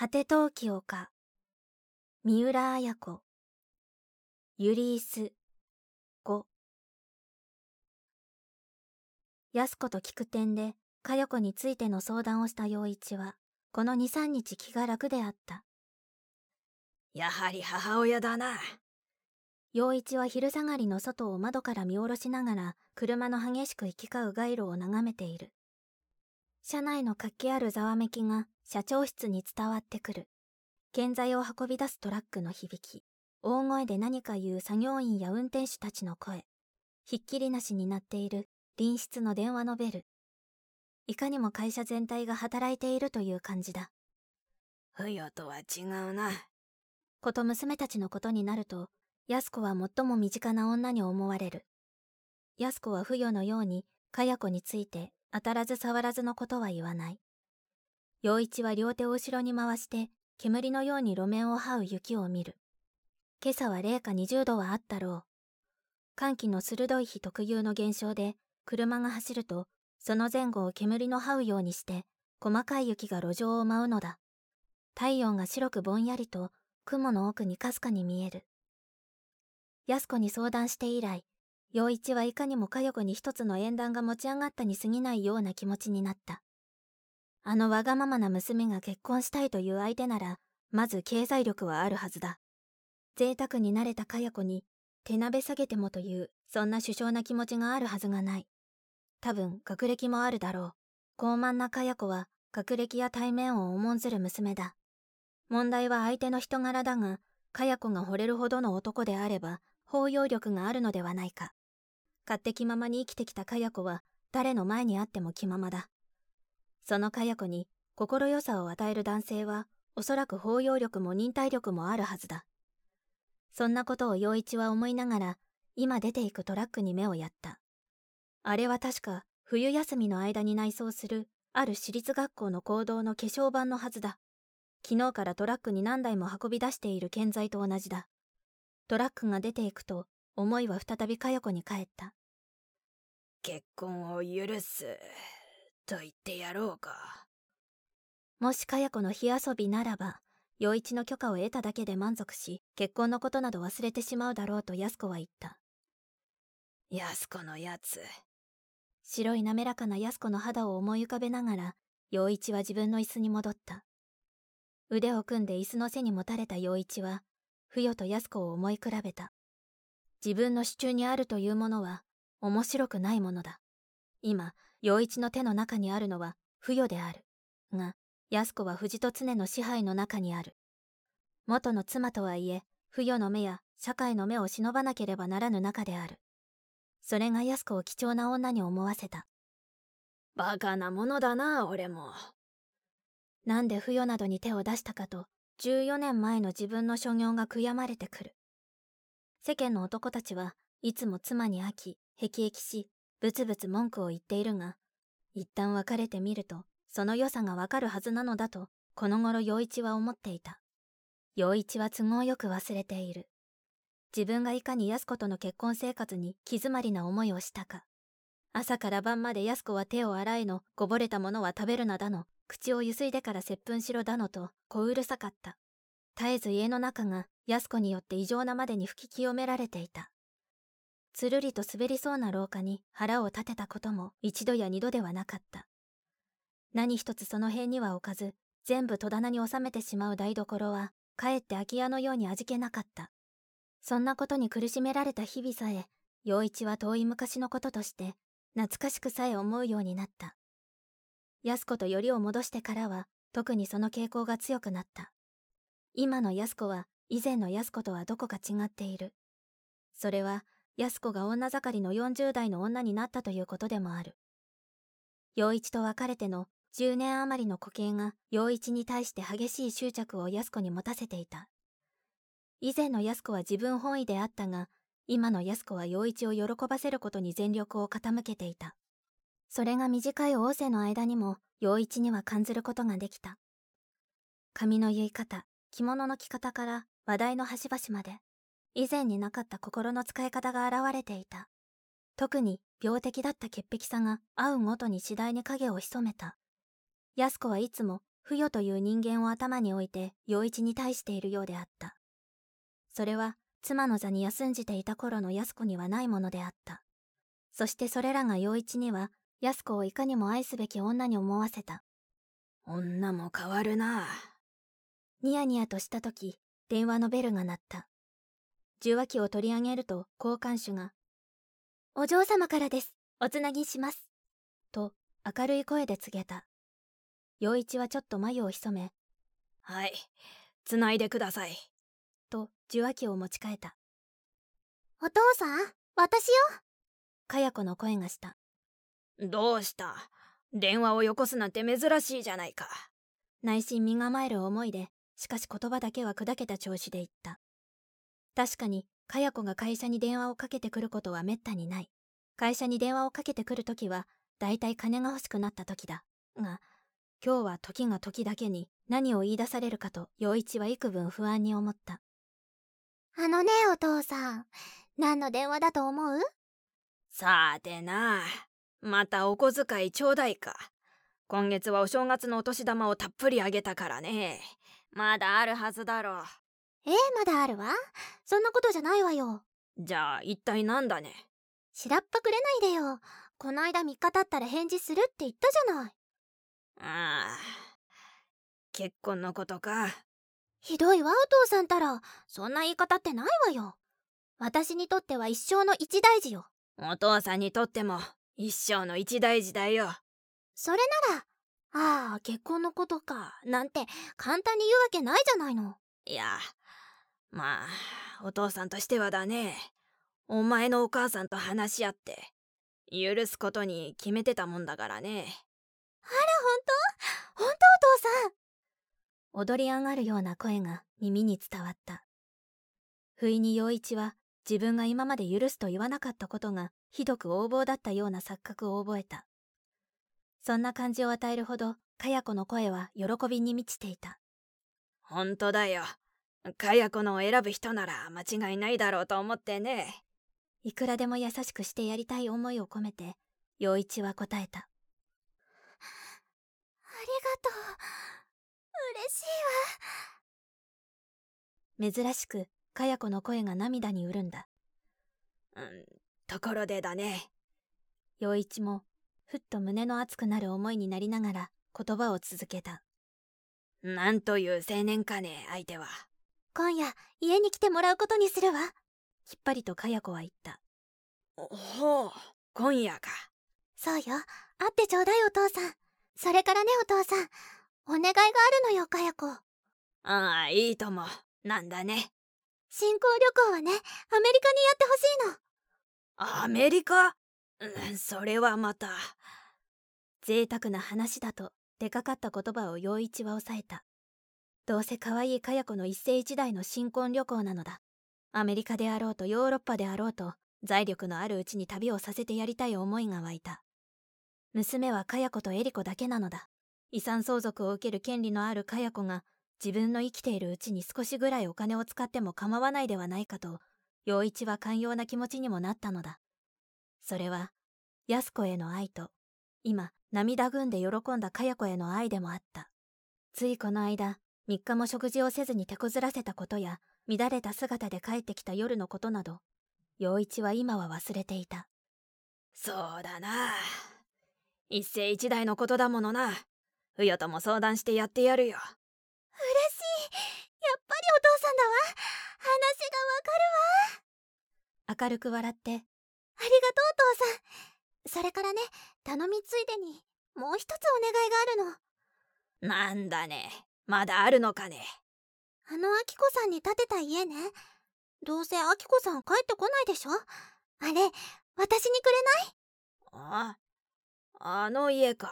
果て陶器丘三浦綾子。ユリース5安子と聞く点で佳代子についての相談をした陽一はこの23日気が楽であった。やはり母親だな。陽一は昼下がりの外を窓から見下ろしながら車の激しく行き交う街路を眺めている。車内の活気あるざわめきが社長室に伝わってくる。建材を運び出すトラックの響き。大声で何か言う作業員や運転手たちの声。ひっきりなしになっている隣室の電話のベル。いかにも会社全体が働いているという感じだ。不与とは違うな。こと娘たちのことになると安子は最も身近な女に思われる。安子は不与のようにかや子について当たらず触らずのことは言わない陽一は両手を後ろに回して煙のように路面を這う雪を見る。今朝は零下20度はあったろう。寒気の鋭い日特有の現象で車が走るとその前後を煙の這うようにして細かい雪が路上を舞うのだ。太陽が白くぼんやりと雲の奥にかすかに見える。安子に相談して以来陽一はいかにも佳代子に一つの縁談が持ち上がったに過ぎないような気持ちになった。あのわがままな娘が結婚したいという相手ならまず経済力はあるはずだ。贅沢になれた佳代子に手鍋下げてもというそんな殊勝な気持ちがあるはずがない。多分学歴もあるだろう。傲慢な佳代子は学歴や対面を重んずる娘だ。問題は相手の人柄だが佳代子が惚れるほどの男であれば包容力があるのではないか。勝手気ままに生きてきた佳代子は誰の前にあっても気ままだ。その佳代子に心よさを与える男性はおそらく包容力も忍耐力もあるはずだ。そんなことを陽一は思いながら今出ていくトラックに目をやった。あれは確か冬休みの間に内装するある私立学校の講堂の化粧板のはずだ。昨日からトラックに何台も運び出している建材と同じだ。トラックが出ていくと思いは再び佳代子に帰った。結婚を許す。と言ってやろうかもし佳代子の火遊びならば陽一の許可を得ただけで満足し結婚のことなど忘れてしまうだろうと安子は言った安子のやつ白い滑らかな安子の肌を思い浮かべながら陽一は自分の椅子に戻った腕を組んで椅子の背に持たれた陽一は不与と安子を思い比べた。自分の手中にあるというものは面白くないものだ。今、陽一の手の中にあるのは不与である。が、安子は藤と常の支配の中にある。元の妻とはいえ、不与の目や社会の目を忍ばなければならぬ中である。それが安子を貴重な女に思わせた。バカなものだな、俺も。なんで不与などに手を出したかと14年前の自分の所業が悔やまれてくる。世間の男たちはいつも妻に飽き、辟易し、ブツブツ文句を言っているが、一旦別れてみると、その良さがわかるはずなのだと、この頃陽一は思っていた。陽一は都合よく忘れている。自分がいかに安子との結婚生活に気詰まりな思いをしたか。朝から晩まで安子は手を洗いの、こぼれたものは食べるなだの、口をゆすいでから接吻しろだのと小うるさかった。絶えず家の中が安子によって異常なまでに吹き清められていた。つるりと滑りそうな廊下に腹を立てたことも一度や二度ではなかった。何一つその辺には置かず、全部戸棚に収めてしまう台所は、かえって空き家のように味気なかった。そんなことに苦しめられた日々さえ、陽一は遠い昔のこととして、懐かしくさえ思うようになった。安子とよりを戻してからは特にその傾向が強くなった今の安子は以前の安子とはどこか違っているそれは安子が女盛りの40代の女になったということでもある。陽一と別れての10年余りの固形が陽一に対して激しい執着を安子に持たせていた。以前の安子は自分本位であったが今の安子は陽一を喜ばせることに全力を傾けていた。それが短い仰せの間にも陽一には感じることができた。髪の結い方着物の着方から話題の端々まで。以前になかった心の使い方が現れていた。特に病的だった潔癖さが会うごとに次第に影を潜めた。安子はいつも不与という人間を頭に置いて陽一に対しているようであった。それは妻の座に休んじていた頃の安子にはないものであった。そしてそれらが陽一には安子をいかにも愛すべき女に思わせた。女も変わるな。ニヤニヤとした時電話のベルが鳴った受話器を取り上げると交換手が「お嬢様からです。おつなぎします」と明るい声で告げた。陽一はちょっと眉を潜め「はい。つないでください」と受話器を持ち替えたお父さん私よ。かや子の声がしたどうした？電話をよこすなんて珍しいじゃないか。内心身構える思いでしかし言葉だけは砕けた調子で言った確かにかや子が会社に電話をかけてくることはめったにない。会社に電話をかけてくるときはだいたい金が欲しくなった時だ。が今日は時が時だけに何を言い出されるかと陽一は幾分不安に思った。あのねお父さん。何の電話だと思う？さてな。またお小遣いちょうだいか。今月はお正月のお年玉をたっぷりあげたからね。まだあるはずだろ。うええまだあるわ？そんなことじゃないわよ。じゃあ一体なんだね？しらっぱくれないでよ。この間3日経ったら返事するって言ったじゃない。ああ結婚のことか。ひどいわお父さんたら。そんな言い方ってないわよ。私にとっては一生の一大事よ。お父さんにとっても一生の一大事だよ。それならああ結婚のことかなんて簡単に言うわけないじゃないの。いやまあお父さんとしてはだね。お前のお母さんと話し合って許すことに決めてたもんだからね。あら本当？本当お父さん。踊り上がるような声が耳に伝わった。不意に陽一は自分が今まで許すと言わなかったことがひどく横暴だったような錯覚を覚えた。そんな感じを与えるほどかや子の声は喜びに満ちていた。ほんとだよかや子のを選ぶ人なら間違いないだろうと思ってね。いくらでも優しくしてやりたい思いを込めて陽一は答えた。ありがとう。嬉しいわ。珍しくかや子の声が涙に潤んだ。うん。ところでだね。陽一もふっと胸の熱くなる思いになりながら言葉を続けたなんという青年かね相手は今夜家に来てもらうことにするわ。きっぱりとかや子は言った。ほう今夜か。そうよ。会ってちょうだいお父さん。それからねお父さん。お願いがあるのよかや子。ああいいとも。なんだね。新興旅行はねアメリカにやってほしいの。アメリカ？うんそれはまた。贅沢な話だと出かかった言葉を陽一は抑えたどうせ可愛いかや子の一世一代の新婚旅行なのだ。アメリカであろうとヨーロッパであろうと財力のあるうちに旅をさせてやりたい思いが湧いた。娘はかや子とエリコだけなのだ。遺産相続を受ける権利のあるかや子が自分の生きているうちに少しぐらいお金を使っても構わないではないかと陽一は寛容な気持ちにもなったのだ。それは安子への愛と今涙ぐんで喜んだかや子への愛でもあった。ついこの間3日も食事をせずに手こずらせたことや乱れた姿で帰ってきた夜のことなど陽一は今は忘れていた。そうだな。一世一代のことだものな。不与とも相談してやってやるよ。嬉しい。やっぱりお父さんだわ。話がわかるわ。明るく笑ってありがとうお父さん。それからね頼みついでにもう一つお願いがあるの。なんだねまだあるのかね？あのアキコさんに建てた家ね。どうせアキコさん帰ってこないでしょ？あれ私にくれない？ああの家か。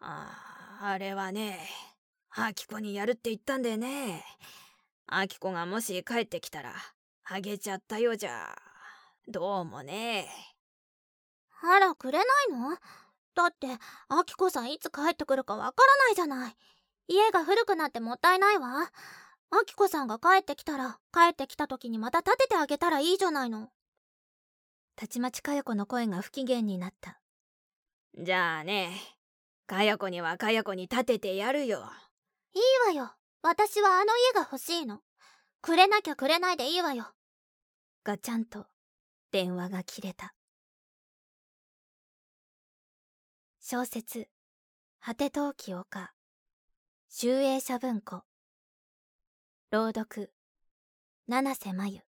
ああれはねアキコにやるって言ったんでね。アキコがもし帰ってきたらあげちゃったよじゃどうもね。あらくれないの？だってアキコさんいつ帰ってくるかわからないじゃない家が古くなってもったいないわ。アキコさんが帰ってきたら帰ってきた時にまた建ててあげたらいいじゃないの。たちまちかよ子の声が不機嫌になった。じゃあねかや子にはかや子に立ててやるよ。いいわよ。私はあの家が欲しいの。くれなきゃくれないでいいわよ。ガチャンと電話が切れた。小説果て陶器丘集英社文庫。朗読。七瀬真由。